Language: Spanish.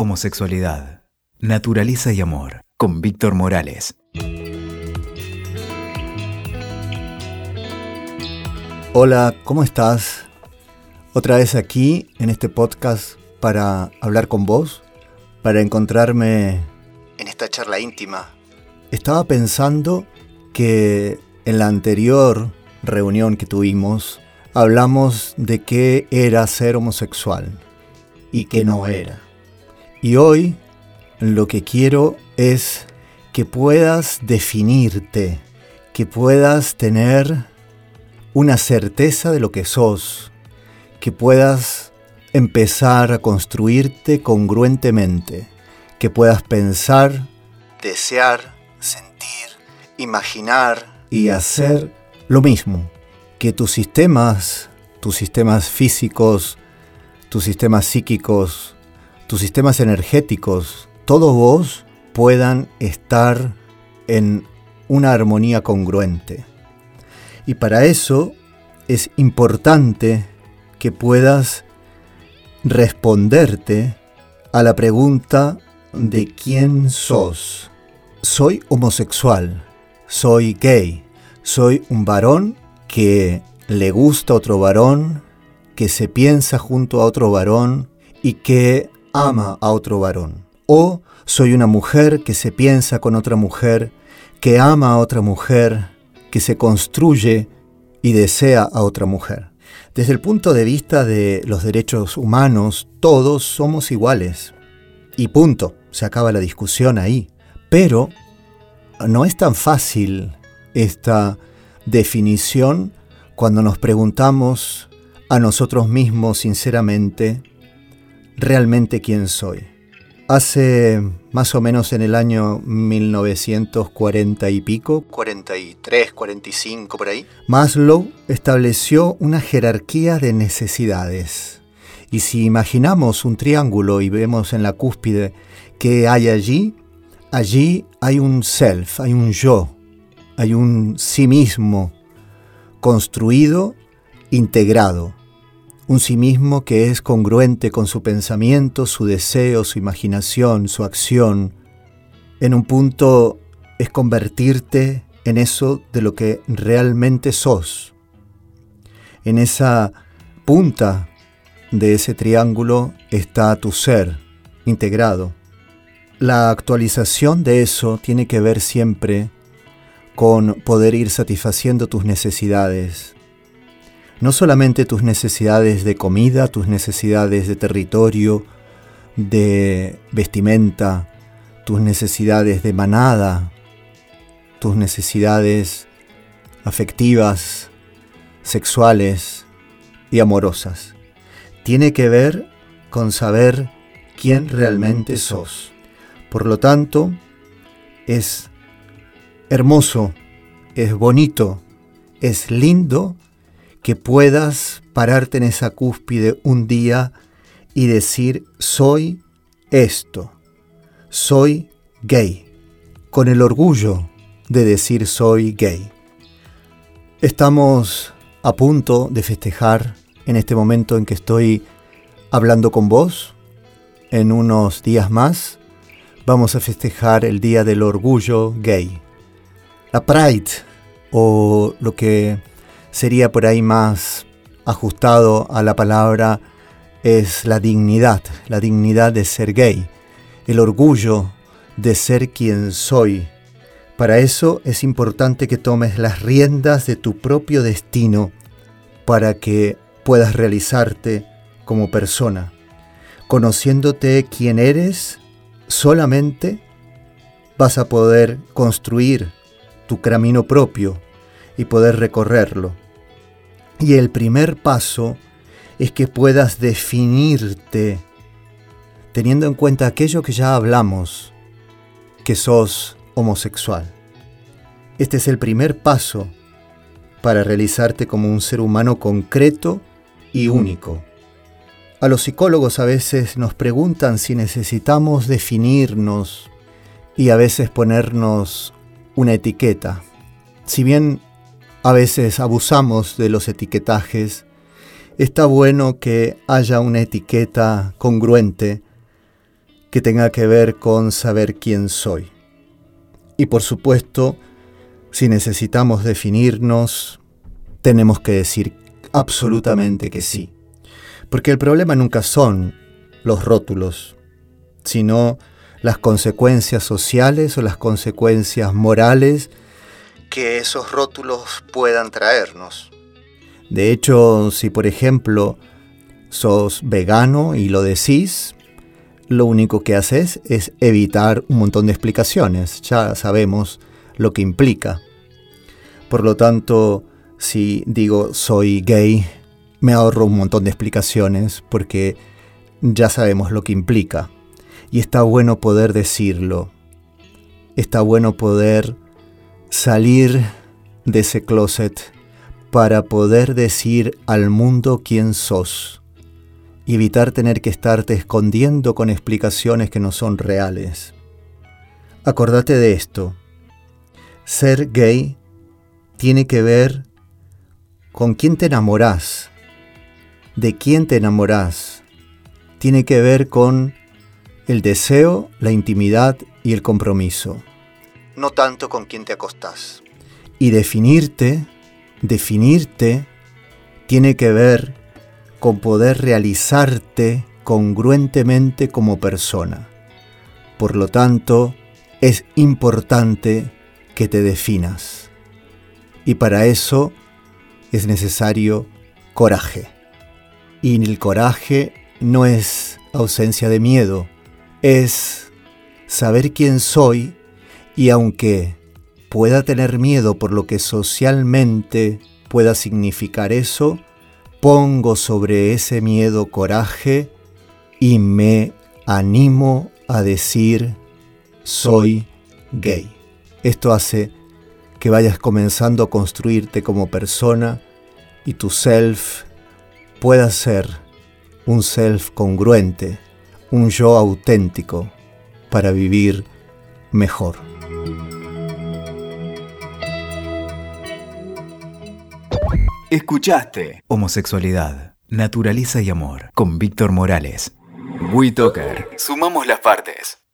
Homosexualidad, Naturaleza y Amor, con Víctor Morales. Hola, ¿cómo estás? Otra vez aquí en este podcast para hablar con vos, para encontrarme en esta charla íntima. Estaba pensando que en la anterior reunión que tuvimos hablamos de qué era ser homosexual y qué no era. Y hoy lo que quiero es que puedas definirte, que puedas tener una certeza de lo que sos, que puedas empezar a construirte congruentemente, que puedas pensar, desear, sentir, imaginar y hacer lo mismo, que tus sistemas, tus sistemas físicos, tus sistemas psíquicos, tus sistemas energéticos, todos vos puedan estar en una armonía congruente. Y para eso es importante que puedas responderte a la pregunta de quién sos. Soy homosexual, soy gay, soy un varón que le gusta otro varón, que se piensa junto a otro varón y que ama a otro varón. O soy una mujer que se piensa con otra mujer, que ama a otra mujer, que se construye y desea a otra mujer. Desde el punto de vista de los derechos humanos, todos somos iguales. Y punto, se acaba la discusión ahí. Pero no es tan fácil esta definición cuando nos preguntamos a nosotros mismos sinceramente realmente quién soy. Hace más o menos en el año 1940 y pico, 43, 45 por ahí, Maslow estableció una jerarquía de necesidades. Y si imaginamos un triángulo y vemos en la cúspide que hay allí, allí hay un self, hay un yo, hay un sí mismo construido, integrado un sí mismo que es congruente con su pensamiento, su deseo, su imaginación, su acción. En un punto es convertirte en eso de lo que realmente sos. En esa punta de ese triángulo está tu ser integrado. La actualización de eso tiene que ver siempre con poder ir satisfaciendo tus necesidades, no solamente tus necesidades de comida, tus necesidades de territorio, de vestimenta, tus necesidades de manada, tus necesidades afectivas, sexuales y amorosas. Tiene que ver con saber quién realmente sos. Por lo tanto, es hermoso, es bonito, es lindo que puedas pararte en esa cúspide un día y decir, soy esto, soy gay, con el orgullo de decir soy gay. Estamos a punto de festejar en este momento en que estoy hablando con vos. En unos días más vamos a festejar el Día del Orgullo Gay. La Pride, o lo que sería por ahí más ajustado a la palabra es la dignidad, la dignidad de ser gay, el orgullo de ser quien soy. Para eso es importante que tomes las riendas de tu propio destino para que puedas realizarte como persona. Conociéndote quién eres, solamente vas a poder construir tu camino propio, y poder recorrerlo. Y el primer paso es que puedas definirte teniendo en cuenta aquello que ya hablamos, que sos homosexual. Este es el primer paso para realizarte como un ser humano concreto y único. A los psicólogos a veces nos preguntan si necesitamos definirnos y a veces ponernos una etiqueta. Si bien a veces abusamos de los etiquetajes, está bueno que haya una etiqueta congruente que tenga que ver con saber quién soy. Y por supuesto, si necesitamos definirnos, tenemos que decir absolutamente que sí. Porque el problema nunca son los rótulos, sino las consecuencias sociales o las consecuencias morales que esos rótulos puedan traernos. De hecho, si por ejemplo sos vegano y lo decís, lo único que haces es evitar un montón de explicaciones. Ya sabemos lo que implica. Por lo tanto, si digo soy gay, me ahorro un montón de explicaciones porque ya sabemos lo que implica. Y está bueno poder decirlo. Está bueno poder salir de ese closet para poder decir al mundo quién sos y evitar tener que estarte escondiendo con explicaciones que no son reales. Acordate de esto. Ser gay tiene que ver con quién te enamorás, de quién te enamorás. Tiene que ver con el deseo, la intimidad y el compromiso. No tanto con quién te acostás. Y definirte, definirte, tiene que ver con poder realizarte congruentemente como persona. Por lo tanto, es importante que te definas. Y para eso es necesario coraje. Y el coraje no es ausencia de miedo, es saber quién soy y aunque pueda tener miedo por lo que socialmente pueda significar eso, pongo sobre ese miedo coraje y me animo a decir soy gay. Esto hace que vayas comenzando a construirte como persona y tu self pueda ser un self congruente, un yo auténtico para vivir mejor. Escuchaste Homosexualidad, Naturaleza y Amor con Víctor Morales. WeToker. Sumamos las partes.